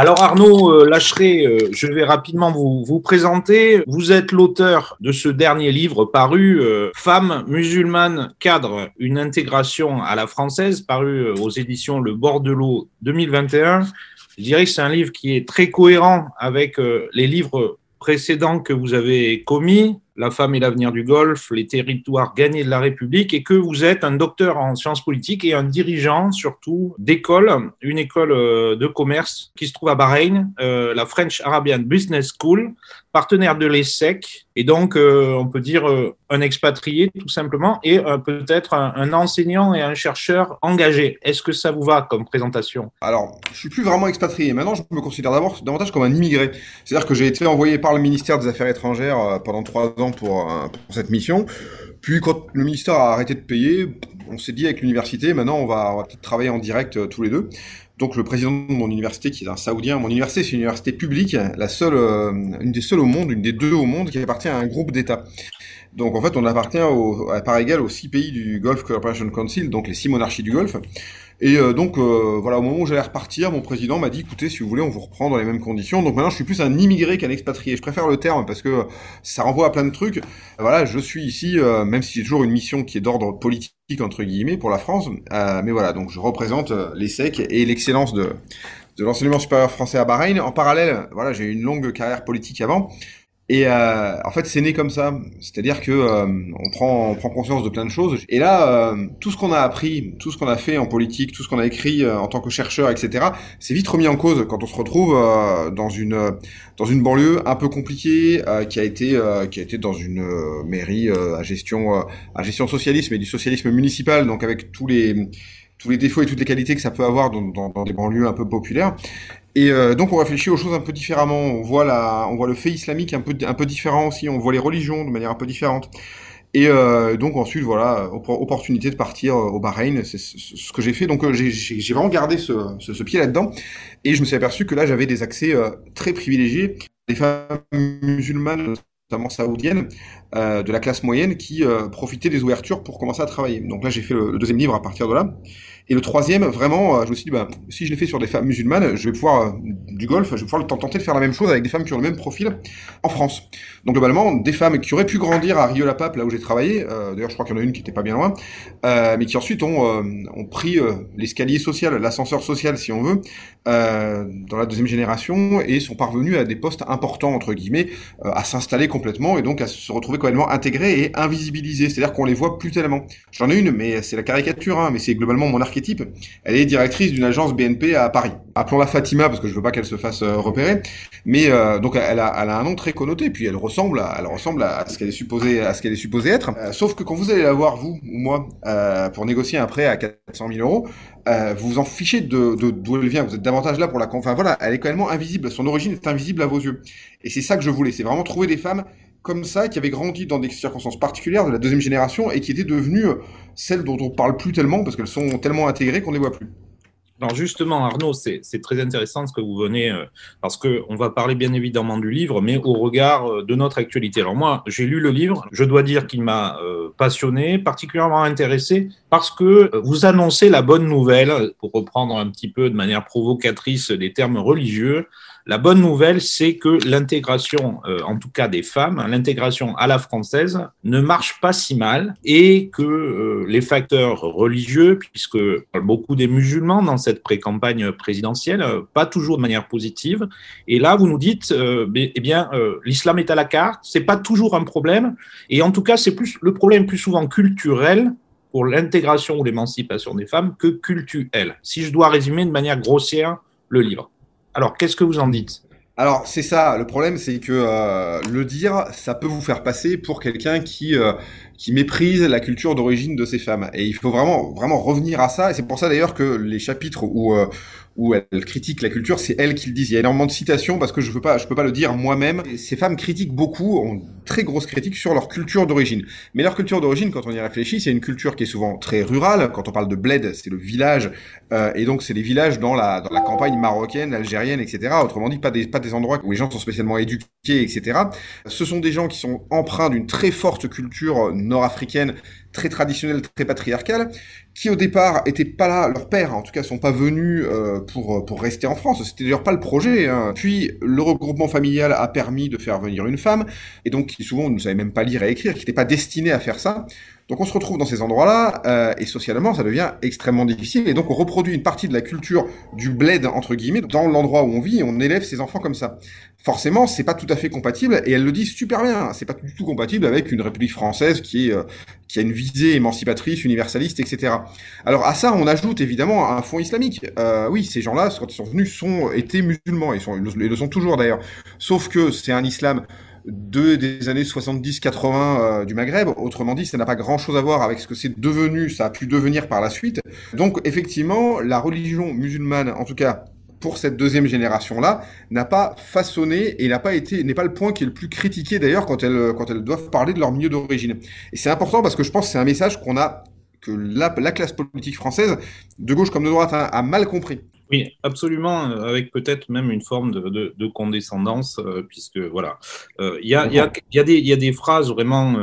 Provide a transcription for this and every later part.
Alors Arnaud euh, Lacheret, euh, je vais rapidement vous, vous présenter. Vous êtes l'auteur de ce dernier livre paru, euh, Femmes musulmanes cadre, une intégration à la française, paru aux éditions Le Bordelot 2021. Je dirais que c'est un livre qui est très cohérent avec les livres précédents que vous avez commis, La femme et l'avenir du Golfe, Les territoires gagnés de la République, et que vous êtes un docteur en sciences politiques et un dirigeant surtout d'école, une école euh, de commerce qui se trouve à Bahreïn, euh, la French Arabian Business School, partenaire de l'ESSEC, et donc euh, on peut dire un expatrié tout simplement, et peut-être un, enseignant et un chercheur engagé. Est-ce que ça vous va comme présentation? Alors, je suis plus vraiment expatrié. Maintenant, je me considère d'abord davantage comme un immigré. C'est-à-dire que j'ai été envoyé par le ministère des Affaires étrangères pendant trois ans pour, cette mission. Puis quand le ministère a arrêté de payer, on s'est dit avec l'université, maintenant on va, peut-être travailler en direct euh, tous les deux. Donc le président de mon université, qui est un saoudien, mon université c'est une université publique, la seule, euh, une des seules au monde, une des deux au monde qui appartient à un groupe d'États. Donc en fait, on appartient à part égale aux six pays du Gulf Cooperation Council, donc les six monarchies du Golfe. Et euh, donc euh, voilà, au moment où j'allais repartir, mon président m'a dit écoutez, si vous voulez, on vous reprend dans les mêmes conditions. Donc maintenant, je suis plus un immigré qu'un expatrié. Je préfère le terme parce que ça renvoie à plein de trucs. Voilà, je suis ici, euh, même si j'ai toujours une mission qui est d'ordre politique entre guillemets pour la France. mais voilà, donc je représente l'ESSEC et l'excellence de de l'enseignement supérieur français à Bahreïn. En parallèle, voilà, j'ai eu une longue carrière politique avant. Et euh, en fait, c'est né comme ça. C'est-à-dire que euh, on prend on prend conscience de plein de choses. Et là, euh, tout ce qu'on a appris, tout ce qu'on a fait en politique, tout ce qu'on a écrit en tant que chercheur, etc., c'est vite remis en cause quand on se retrouve dans une dans une banlieue un peu compliquée, qui a été qui a été dans une mairie à gestion à gestion socialiste, mais du socialisme municipal, donc avec tous les tous les défauts et toutes les qualités que ça peut avoir dans, dans, dans des banlieues un peu populaires. Et euh, donc on réfléchit aux choses un peu différemment. On voit la, on voit le fait islamique un peu, un peu différent aussi. On voit les religions de manière un peu différente. Et euh, donc ensuite voilà, opportunité de partir euh, au Bahreïn, c'est ce que j'ai fait. Donc j'ai vraiment gardé ce, ce, ce pied là-dedans. Et je me suis aperçu que là j'avais des accès très privilégiés. Des femmes musulmanes notamment saoudiennes, euh, de la classe moyenne qui euh, profitaient des ouvertures pour commencer à travailler. Donc là, j'ai fait le, deuxième livre à partir de là. Et le troisième, vraiment, euh, je me suis dit, bah, si je l'ai fait sur des femmes musulmanes, je vais pouvoir, euh, du golf, je vais pouvoir tenter de faire la même chose avec des femmes qui ont le même profil en France. Donc globalement, des femmes qui auraient pu grandir à Rio-la-Pape, là où j'ai travaillé, d'ailleurs je crois qu'il y en a une qui était pas bien loin, mais qui ensuite ont, ont pris l'escalier social, l'ascenseur social si on veut, dans la deuxième génération, et sont parvenus à des postes importants, entre guillemets, à s'installer complètement, et donc à se retrouver complètement intégrés et invisibilisés, c'est-à-dire qu'on les voit plus tellement. J'en ai une, mais c'est la caricature, hein, mais c'est globalement mon archétype elle est directrice d'une agence BNP à Paris. Appelons-la Fatima parce que je veux pas qu'elle se fasse euh, repérer. Mais euh, donc elle a, elle a un nom très connoté, puis elle ressemble, à, elle ressemble à ce qu'elle est supposée, à ce qu'elle est supposée être. Euh, sauf que quand vous allez la voir vous ou moi pour négocier un prêt à 400 000 euros, vous vous en fichez de d'où elle vient. Vous êtes davantage là pour la. Enfin voilà, elle est quand même invisible. Son origine est invisible à vos yeux. Et c'est ça que je voulais. C'est vraiment trouver des femmes comme ça, qui avaient grandi dans des circonstances particulières de la deuxième génération et qui étaient devenues euh, celles dont on parle plus tellement parce qu'elles sont tellement intégrées qu'on ne les voit plus. Alors justement, Arnaud, c'est très intéressant ce que vous venez, euh, parce que on va parler bien évidemment du livre, mais au regard euh, de notre actualité. Alors moi, j'ai lu le livre, je dois dire qu'il m'a passionné, particulièrement intéressé, parce que vous annoncez la bonne nouvelle, pour reprendre un petit peu de manière provocatrice des termes religieux, la bonne nouvelle, c'est que l'intégration, euh, en tout cas des femmes, l'intégration à la française ne marche pas si mal et que euh, les facteurs religieux, puisque beaucoup des musulmans dans cette pré-campagne présidentielle, euh, pas toujours de manière positive. Et là, vous nous dites, eh bien, l'islam est à la carte, c'est pas toujours un problème. Et en tout cas, c'est plus le problème plus souvent culturel pour l'intégration ou l'émancipation des femmes que culturel. Si je dois résumer de manière grossière le livre. Alors, qu'est-ce que vous en dites? Alors c'est ça, le problème c'est que euh, le dire, ça peut vous faire passer pour quelqu'un qui euh, qui méprise la culture d'origine de ces femmes. Et il faut vraiment vraiment revenir à ça. Et c'est pour ça d'ailleurs que les chapitres où euh, où elle critique la culture, c'est elle qui le dit. Il y a énormément de citations parce que je veux pas, je peux pas le dire moi-même. Ces femmes critiquent beaucoup, ont très grosse critique sur leur culture d'origine. Mais leur culture d'origine, quand on y réfléchit, c'est une culture qui est souvent très rurale. Quand on parle de bled, c'est le village, euh, et donc c'est des villages dans la dans la campagne marocaine, algérienne, etc. Autrement dit, pas des pas des endroits où les gens sont spécialement éduqués, etc. Ce sont des gens qui sont empreints d'une très forte culture nord-africaine très traditionnelle, très patriarcale, qui au départ étaient pas là, leurs pères en tout cas sont pas venus euh, pour, pour rester en France. C'était d'ailleurs pas le projet. Hein. Puis le regroupement familial a permis de faire venir une femme, et donc qui souvent ne savait même pas lire et écrire, qui n'était pas destiné à faire ça. Donc on se retrouve dans ces endroits-là, euh, et socialement, ça devient extrêmement difficile. Et donc on reproduit une partie de la culture du bled, entre guillemets, dans l'endroit où on vit, et on élève ses enfants comme ça. Forcément, c'est pas tout à fait compatible, et elle le dit super bien, c'est pas du tout compatible avec une République française qui est, euh, qui a une visée émancipatrice, universaliste, etc. Alors à ça, on ajoute évidemment un fond islamique. Euh, oui, ces gens-là, quand ils sont venus, sont étaient musulmans, ils, sont, ils le sont toujours d'ailleurs. Sauf que c'est un islam de, des années 70-80 euh, du Maghreb. Autrement dit, ça n'a pas grand-chose à voir avec ce que c'est devenu, ça a pu devenir par la suite. Donc effectivement, la religion musulmane, en tout cas pour cette deuxième génération-là, n'a pas façonné et n'a pas été, n'est pas le point qui est le plus critiqué d'ailleurs quand elles, quand elles doivent parler de leur milieu d'origine. Et c'est important parce que je pense que c'est un message qu'on a, que la, classe politique française, de gauche comme de droite, hein, a mal compris. Oui, absolument, euh, avec peut-être même une forme de, condescendance, euh, puisque voilà, euh, il y, a, y, y, a y, a, des phrases vraiment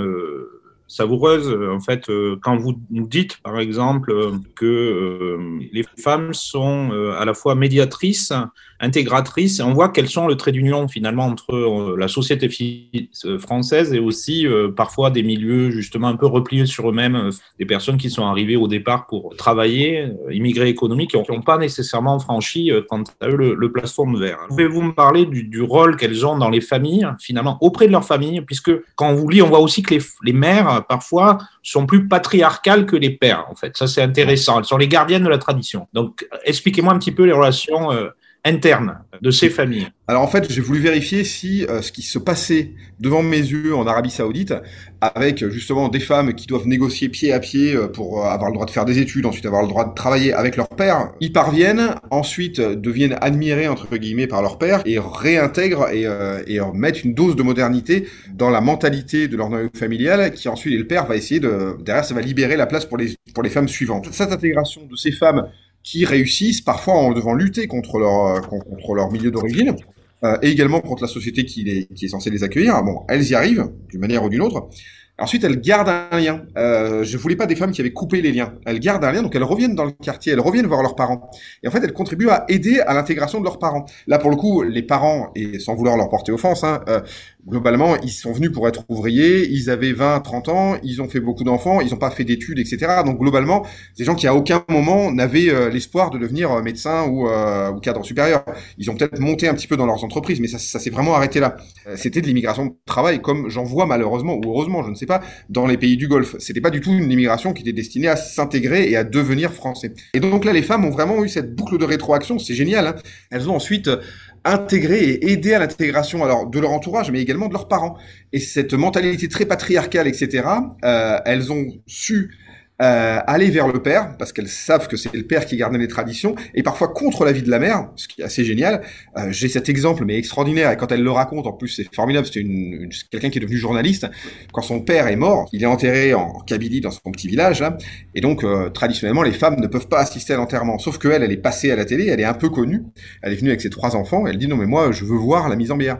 savoureuse. En fait, euh, quand vous nous dites, par exemple, que euh, les femmes sont euh, à la fois médiatrices, intégratrices, et on voit quels sont le trait d'union finalement entre la société française et aussi parfois des milieux justement un peu repliés sur eux-mêmes, des personnes qui sont arrivées au départ pour travailler, immigrés économiques, qui n'ont pas nécessairement franchi, quant à eux, le, le plafond de verre. Pouvez-vous me parler du, du rôle qu'elles ont dans les familles, finalement, auprès de leurs familles, puisque quand on vous lit, on voit aussi que les, les mères parfois sont plus patriarcales que les pères, en fait. Ça, c'est intéressant. Elles sont les gardiennes de la tradition. Donc, expliquez-moi un petit peu les relations euh, interne de ces familles Alors en fait, j'ai voulu vérifier si euh, ce qui se passait devant mes yeux en Arabie Saoudite, avec justement des femmes qui doivent négocier pied à pied euh, pour euh, avoir le droit de faire des études, ensuite avoir le droit de travailler avec leur père, y parviennent, ensuite deviennent admirées entre guillemets par leur père et réintègrent et, et mettent une dose de modernité dans la mentalité de leur noyau familial, qui ensuite et le père va essayer de derrière ça va libérer la place pour les pour les femmes suivantes. Cette intégration de ces femmes qui réussissent parfois en devant lutter contre leur, euh, contre leur milieu d'origine. Euh, et également contre la société qui, qui est censée les accueillir. Bon, elles y arrivent d'une manière ou d'une autre. Ensuite, elles gardent un lien. Euh, je voulais pas des femmes qui avaient coupé les liens. Elles gardent un lien, donc elles reviennent dans le quartier, elles reviennent voir leurs parents. Et en fait, elles contribuent à aider à l'intégration de leurs parents. Là, pour le coup, les parents, et sans vouloir leur porter offense, hein, euh, globalement, ils sont venus pour être ouvriers, ils avaient 20, 30 ans, ils ont fait beaucoup d'enfants, ils n'ont pas fait d'études, etc. Donc globalement, des gens qui à aucun moment n'avaient euh, l'espoir de devenir euh, médecin ou, euh, ou, cadre supérieur. Ils ont peut-être monté un petit peu dans leurs entreprises, mais ça, ça s'est vraiment arrêté là. C'était de l'immigration de travail, comme j'en vois malheureusement ou heureusement, je ne sais pas, dans les pays du Golfe. C'était pas du tout une immigration qui était destinée à s'intégrer et à devenir français. Et donc là, les femmes ont vraiment eu cette boucle de rétroaction, c'est génial. Hein Elles ont ensuite intégrer et aider à l'intégration alors de leur entourage, mais également de leurs parents. Et cette mentalité très patriarcale, etc., euh, elles ont su euh, aller vers le père, parce qu'elles savent que c'est le père qui gardait les traditions, et parfois contre l'avis de la mère, ce qui est assez génial. Euh, J'ai cet exemple, mais extraordinaire, et quand elle le raconte, en plus c'est formidable, c'était une, quelqu'un qui est devenu journaliste, quand son père est mort, il est enterré en Kabylie, dans son petit village, là, et donc euh, traditionnellement les femmes ne peuvent pas assister à l'enterrement, sauf qu'elle, elle est passée à la télé, elle est un peu connue, elle est venue avec ses trois enfants, elle dit non mais moi je veux voir la mise en bière.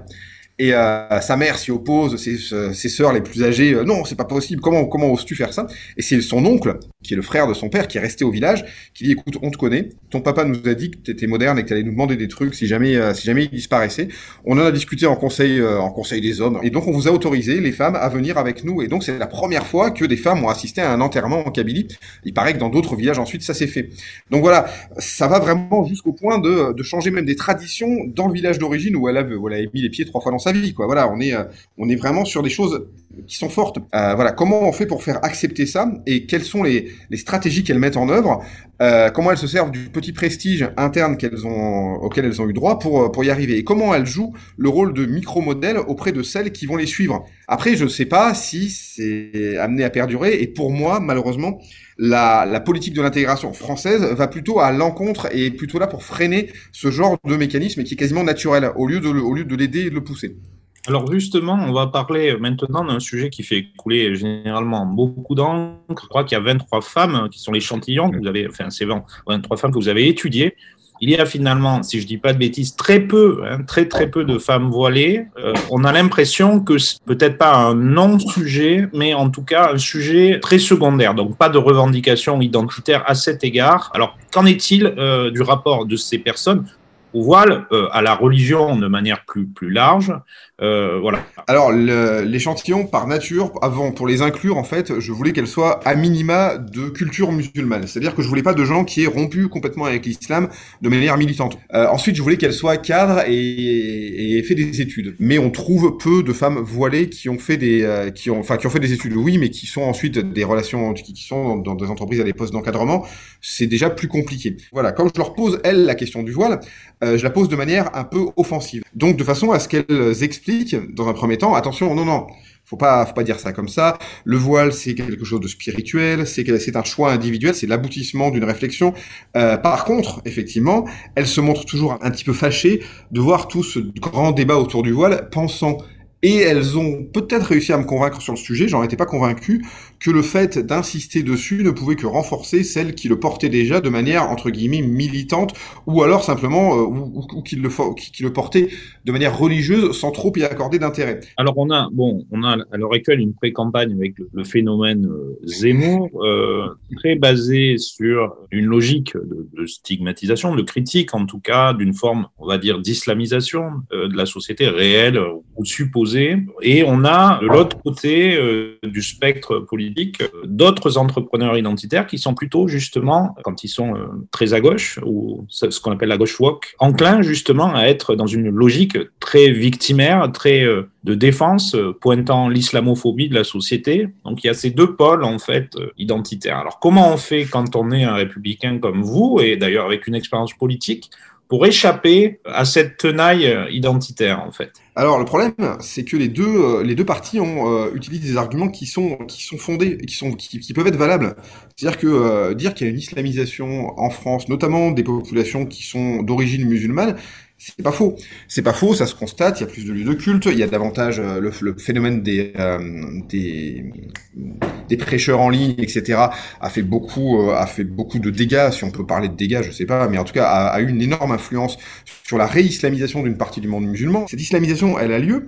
Et euh, sa mère s'y oppose, ses, ses sœurs les plus âgées, euh, non, c'est pas possible, comment, comment oses-tu faire ça? Et c'est son oncle, qui est le frère de son père, qui est resté au village, qui dit, écoute, on te connaît, ton papa nous a dit que t'étais moderne et que t'allais nous demander des trucs si jamais, euh, si jamais il disparaissait. On en a discuté en conseil, euh, en conseil des hommes, et donc on vous a autorisé, les femmes, à venir avec nous, et donc c'est la première fois que des femmes ont assisté à un enterrement en Kabylie. Il paraît que dans d'autres villages ensuite, ça s'est fait. Donc voilà, ça va vraiment jusqu'au point de, de changer même des traditions dans le village d'origine où elle a, où elle a mis les pieds trois fois dans sa vie, quoi. Voilà, on est, euh, on est vraiment sur des choses qui sont fortes. Euh, voilà, comment on fait pour faire accepter ça et quelles sont les, les stratégies qu'elles mettent en œuvre euh, Comment elles se servent du petit prestige interne qu'elles ont, auquel elles ont eu droit pour pour y arriver Et comment elles jouent le rôle de micro-modèle auprès de celles qui vont les suivre Après, je ne sais pas si c'est amené à perdurer. Et pour moi, malheureusement, la, la politique de l'intégration française va plutôt à l'encontre et plutôt là pour freiner ce genre de mécanisme qui est quasiment naturel au lieu de, au lieu de l'aider et de le pousser. Alors justement, on va parler maintenant d'un sujet qui fait couler généralement beaucoup d'encre. Je crois qu'il y a 23 femmes qui sont l'échantillon que vous avez, enfin c'est 23 femmes que vous avez étudiées il y a finalement, si je dis pas de bêtises, très peu, hein, très très peu de femmes voilées. Euh, on a l'impression que c'est peut-être pas un non-sujet, mais en tout cas un sujet très secondaire. Donc pas de revendication identitaire à cet égard. Alors qu'en est-il euh, du rapport de ces personnes au voile, euh, à la religion de manière plus, plus large. Euh, voilà. Alors, l'échantillon, par nature, avant, pour les inclure, en fait, je voulais qu'elle soit à minima de culture musulmane. C'est-à-dire que je voulais pas de gens qui aient rompu complètement avec l'islam de manière militante. Euh, ensuite, je voulais qu'elle soit cadre et, et fait des études. Mais on trouve peu de femmes voilées qui ont fait des, euh, qui ont, enfin, qui ont fait des études, oui, mais qui sont ensuite des relations, qui, sont dans, des entreprises à des postes d'encadrement. C'est déjà plus compliqué. Voilà. Quand je leur pose, elles, la question du voile, je la pose de manière un peu offensive. Donc de façon à ce qu'elles expliquent, dans un premier temps, attention, non, non, faut pas, faut pas dire ça comme ça. Le voile, c'est quelque chose de spirituel, c'est c'est un choix individuel, c'est l'aboutissement d'une réflexion. Euh, par contre, effectivement, elle se montre toujours un petit peu fâchée de voir tout ce grand débat autour du voile, pensant et elles ont peut-être réussi à me convaincre sur le sujet, j'en étais pas convaincu, que le fait d'insister dessus ne pouvait que renforcer celles qui le portaient déjà de manière, entre guillemets, militante, ou alors simplement, euh, ou, qui, le, qui, le portaient de manière religieuse sans trop y accorder d'intérêt. Alors on a, bon, on a à l'heure actuelle une pré-campagne avec le, phénomène euh, Zemmour, euh, très basé sur une logique de, de, stigmatisation, de critique en tout cas, d'une forme, on va dire, d'islamisation de la société réelle ou supposée et on a de l'autre côté du spectre politique d'autres entrepreneurs identitaires qui sont plutôt justement, quand ils sont euh, très à gauche, ou ce qu'on appelle la gauche woke, enclins justement à être dans une logique très victimaire, très euh, de défense, pointant l'islamophobie de la société. Donc il y a ces deux pôles en fait identitaires. Alors comment on fait quand on est un républicain comme vous, et d'ailleurs avec une expérience politique, pour échapper à cette tenaille identitaire en fait? Alors le problème, c'est que les deux euh, les deux parties euh, utilisent des arguments qui sont qui sont fondés, qui sont qui, peuvent être valables. C'est-à-dire que euh, dire qu'il y a une islamisation en France, notamment des populations qui sont d'origine musulmane, c'est pas faux. C'est pas faux, ça se constate. Il y a plus de lieux de culte, il y a davantage le, phénomène des, des, prêcheurs en ligne, etc. a fait beaucoup a fait beaucoup de dégâts, si on peut parler de dégâts, je sais pas, mais en tout cas a, a eu une énorme influence sur la réislamisation d'une partie du monde musulman. Cette islamisation, elle a lieu.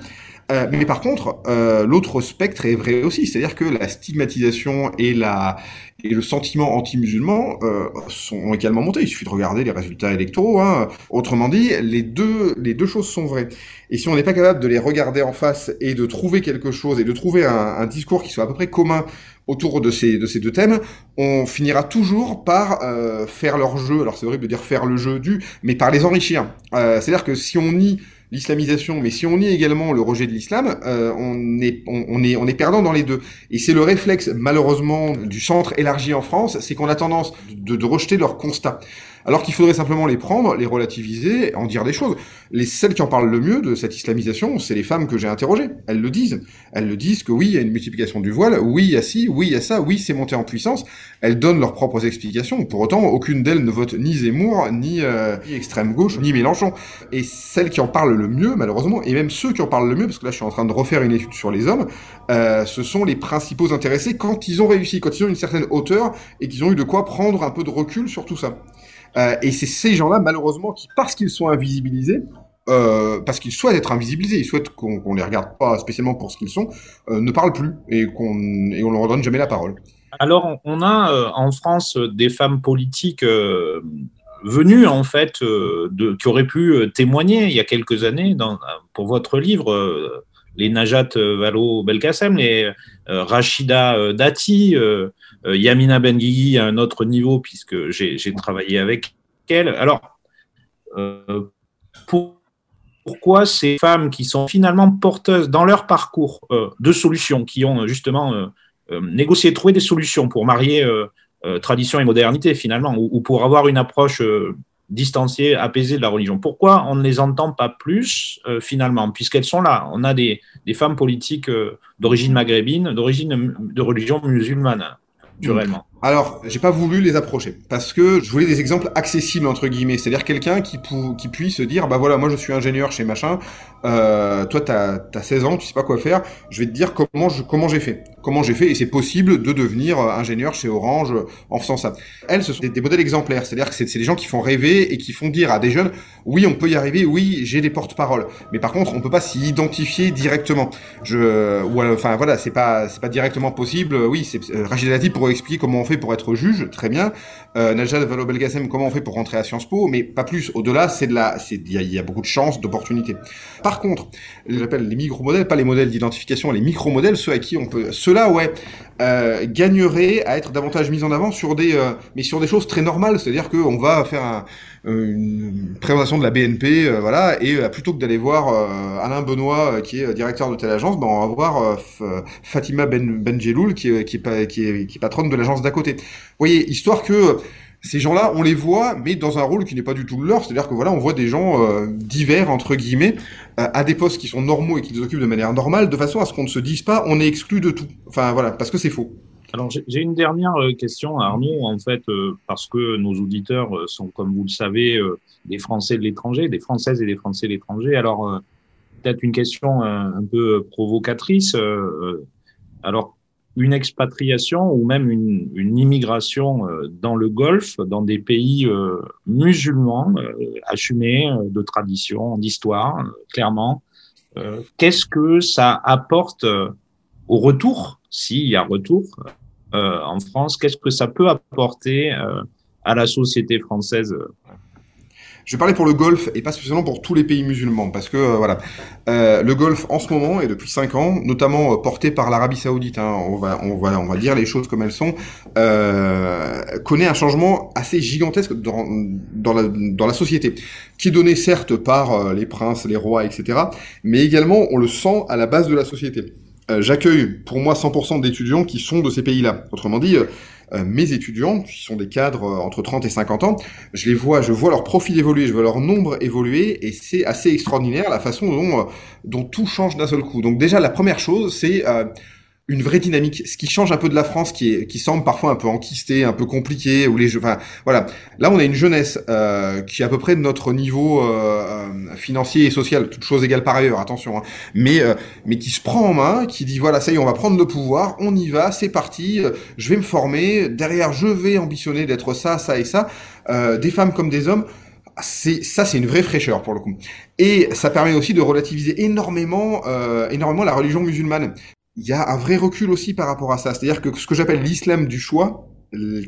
Euh, mais par contre, euh, l'autre spectre est vrai aussi, c'est-à-dire que la stigmatisation et la et le sentiment anti-musulman euh, sont également montés. Il suffit de regarder les résultats électoraux. Hein. Autrement dit, les deux les deux choses sont vraies. Et si on n'est pas capable de les regarder en face et de trouver quelque chose et de trouver un, un discours qui soit à peu près commun autour de ces de ces deux thèmes, on finira toujours par faire leur jeu. Alors c'est horrible de dire faire le jeu du, mais par les enrichir. C'est-à-dire que si on nie l'islamisation, mais si on nie également le rejet de l'islam, euh, on, est, on, est, on est perdant dans les deux. Et c'est le réflexe, malheureusement, du centre élargi en France, c'est qu'on a tendance de, de rejeter leurs constats alors qu'il faudrait simplement les prendre, les relativiser, en dire des choses. Les celles qui en parlent le mieux de cette islamisation, c'est les femmes que j'ai interrogées. Elles le disent. Elles le disent que oui, il y a une multiplication du voile, oui, il y a ci, oui, il y a ça, oui, c'est monté en puissance. Elles donnent leurs propres explications. Pour autant, aucune d'elles ne vote ni Zemmour, ni, euh, ni extrême gauche, ni Mélenchon. Et celles qui en parlent le mieux, malheureusement, et même ceux qui en parlent le mieux, parce que là, je suis en train de refaire une étude sur les hommes, euh, ce sont les principaux intéressés quand ils ont réussi, quand ils ont une certaine hauteur et qu'ils ont eu de quoi prendre un peu de recul sur tout ça. Euh, et c'est ces gens-là, malheureusement, qui, parce qu'ils sont invisibilisés, euh, parce qu'ils souhaitent être invisibilisés, ils souhaitent qu'on qu les regarde pas spécialement pour ce qu'ils sont, euh, ne parlent plus et qu'on on leur donne jamais la parole. Alors, on a en France des femmes politiques venues en fait qui auraient pu témoigner il y a quelques années pour votre livre. Les Najat Vallaud Belkacem, les Rachida Dati, euh, Yamina Benguigui à un autre niveau, puisque j'ai travaillé avec elle. Alors, euh, pourquoi ces femmes qui sont finalement porteuses dans leur parcours euh, de solutions, qui ont justement négocié, trouvé des solutions pour marier tradition et modernité finalement, ou, pour avoir une approche distanciée, apaisée de la religion. Pourquoi on ne les entend pas plus finalement, puisqu'elles sont là On a des, des femmes politiques d'origine maghrébine, d'origine de religion musulmane. Alors, j'ai pas voulu les approcher parce que je voulais des exemples accessibles entre guillemets, c'est-à-dire quelqu'un qui, qui puisse dire bah voilà, moi je suis ingénieur chez machin, euh, toi t'as as 16 ans, tu sais pas quoi faire, je vais te dire comment je comment j'ai fait, comment j'ai fait et c'est possible de devenir euh, ingénieur chez Orange en faisant ça. Elles, ce sont des, modèles exemplaires, c'est-à-dire que c'est des gens qui font rêver et qui font dire à des jeunes oui on peut y arriver, oui j'ai des porte-paroles, mais par contre on peut pas s'y identifier directement. Je ou enfin voilà c'est pas c'est pas directement possible. Oui c'est euh, Rachid Dati pourrait expliquer comment on pour être juge, très bien. Euh, Najat Vallaud-Belkacem, comment on fait pour rentrer à Sciences Po, mais pas plus. Au-delà, c'est de la, il y, a beaucoup de chances, d'opportunités. Par contre, j'appelle les micro-modèles, pas les modèles d'identification, les micro-modèles, ceux à qui on peut, ceux-là, ouais, euh, gagneraient à être davantage mis en avant sur des, euh, mais sur des choses très normales, c'est-à-dire qu'on va faire un, une présentation de la BNP, euh, voilà, et euh, plutôt que d'aller voir Alain Benoît, qui est directeur de telle agence, ben on va voir Fatima Ben Benjeloul, qui est patronne de l'agence d'à Vous voyez, histoire que ces gens-là, on les voit, mais dans un rôle qui n'est pas du tout le leur. C'est-à-dire que voilà, on voit des gens divers entre guillemets à des postes qui sont normaux et qui les occupent de manière normale, de façon à ce qu'on ne se dise pas on est exclu de tout. Enfin voilà, parce que c'est faux. Alors j'ai une dernière euh, question, Arnaud, en fait, euh, parce que nos auditeurs euh, sont, comme vous le savez, des Français de l'étranger, des Françaises et des Français de l'étranger. Alors peut-être une question un peu provocatrice. Alors une expatriation ou même une, immigration dans le Golfe, dans des pays musulmans, assumés de tradition, d'histoire, clairement. Qu'est-ce que ça apporte au retour, s'il y a retour, euh, en France, qu'est-ce que ça peut apporter euh, à la société française? Je vais parler pour le Golfe et pas spécialement pour tous les pays musulmans, parce que euh, voilà, euh, le Golfe en ce moment et depuis cinq ans, notamment porté par l'Arabie Saoudite, hein, on va on va on va dire les choses comme elles sont, euh, connaît un changement assez gigantesque dans dans la dans la société, qui est donné certes par les princes, les rois, etc., mais également on le sent à la base de la société. Euh, j'accueille pour moi 100% d'étudiants qui sont de ces pays-là. Autrement dit, euh, euh, mes étudiants, qui sont des cadres entre 30 et 50 ans, je les vois, je vois leur profil évoluer, je vois leur nombre évoluer, et c'est assez extraordinaire la façon dont, dont tout change d'un seul coup. Donc déjà, la première chose, c'est une vraie dynamique, ce qui change un peu de la France, qui est, qui semble parfois un peu enquistée, un peu compliquée, ou les jeux, enfin voilà. Là, on a une jeunesse euh, qui est à peu près de notre niveau euh, financier et social, toutes choses égales par ailleurs, attention, hein, mais euh, mais qui se prend en main, qui dit voilà, ça y est, on va prendre le pouvoir, on y va, c'est parti, euh, je vais me former, derrière, je vais ambitionner d'être ça, ça et ça, euh, des femmes comme des hommes c'est ça c'est une vraie fraîcheur pour le coup. Et ça permet aussi de relativiser énormément euh, énormément la religion musulmane il y a un vrai recul aussi par rapport à ça. C'est-à-dire que ce que j'appelle l'islam du choix,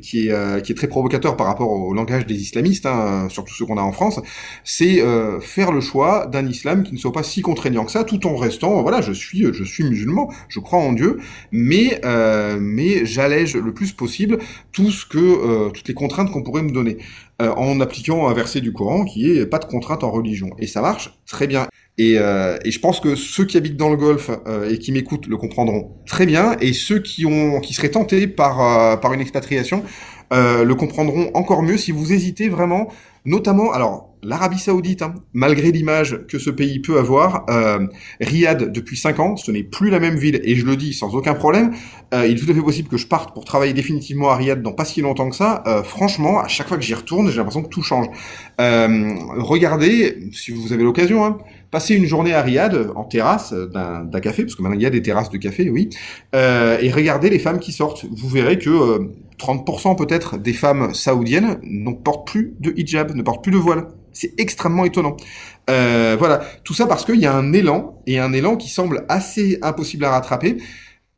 qui est, euh, qui est très provocateur par rapport au langage des islamistes, hein, surtout ceux qu'on a en France, c'est euh, faire le choix d'un islam qui ne soit pas si contraignant que ça, tout en restant, voilà, je suis, je suis musulman, je crois en Dieu, mais euh, mais j'allège le plus possible tout ce que toutes les contraintes qu'on pourrait me donner en appliquant un verset du Coran qui est pas de contrainte en religion, et ça marche très bien. Et, euh, et, je pense que ceux qui habitent dans le Golfe euh, et qui m'écoutent le comprendront très bien, et ceux qui ont, qui seraient tentés par euh, par une expatriation euh, le comprendront encore mieux si vous hésitez vraiment, notamment alors l'Arabie Saoudite, hein, malgré l'image que ce pays peut avoir, euh, Riyad depuis 5 ans, ce n'est plus la même ville, et je le dis sans aucun problème. il est tout à fait possible que je parte pour travailler définitivement à Riyad dans pas si longtemps que ça. franchement, à chaque fois que j'y retourne, j'ai l'impression que tout change. regardez, si vous avez l'occasion. Hein, passer une journée à Riyad en terrasse d'un café, parce que maintenant il y a des terrasses de café, oui, euh, et regarder les femmes qui sortent. Vous verrez que 30% euh, peut-être des femmes saoudiennes ne portent plus de hijab, ne portent plus de voile. C'est extrêmement étonnant. Euh, voilà, tout ça parce qu'il y a un élan, et un élan qui semble assez impossible à rattraper.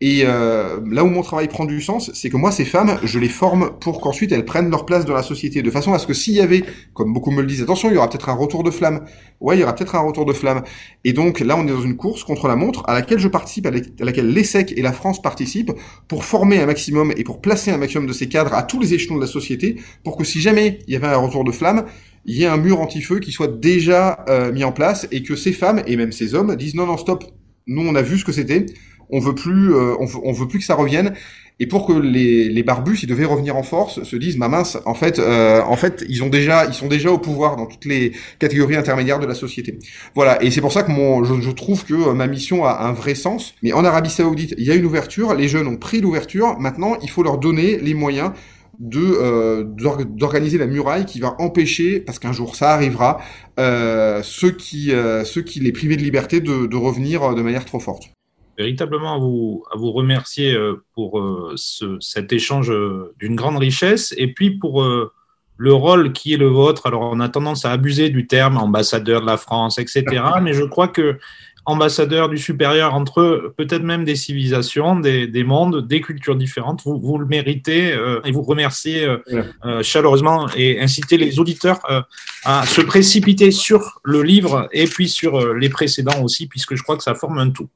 Et euh, là où mon travail prend du sens, c'est que moi, ces femmes, je les forme pour qu'ensuite elles prennent leur place dans la société, de façon à ce que s'il y avait, comme beaucoup me le disent, attention, il y aura peut-être un retour de flamme. Ouais, il y aura peut-être un retour de flamme. Et donc là, on est dans une course contre la montre à laquelle je participe, à laquelle l'ESSEC et la France participent, pour former un maximum et pour placer un maximum de ces cadres à tous les échelons de la société, pour que si jamais il y avait un retour de flamme, il y ait un mur anti-feu qui soit déjà euh, mis en place et que ces femmes et même ces hommes disent non, non, stop, nous on a vu ce que c'était on veut plus, veut, on veut plus que ça revienne. Et pour que les, les barbus, s'ils devaient revenir en force, se disent, ma mince, en fait, euh, en fait, ils ont déjà, ils sont déjà au pouvoir dans toutes les catégories intermédiaires de la société. Voilà. Et c'est pour ça que mon, je, je, trouve que ma mission a un vrai sens. Mais en Arabie Saoudite, il y a une ouverture. Les jeunes ont pris l'ouverture. Maintenant, il faut leur donner les moyens de euh, d'organiser la muraille qui va empêcher, parce qu'un jour ça arrivera, euh, ceux qui euh, ceux qui les privaient de liberté de, de revenir de manière trop forte véritablement à vous, à vous remercier euh, pour euh, ce, cet échange euh, d'une grande richesse et puis pour le rôle qui est le vôtre. Alors, on a tendance à abuser du terme ambassadeur de la France, etc. Mais je crois que ambassadeur du supérieur entre peut-être même des civilisations, des, des, mondes, des cultures différentes, vous, vous le méritez et vous remerciez euh, chaleureusement et inciter les auditeurs à se précipiter sur le livre et puis sur les précédents aussi, puisque je crois que ça forme un tout.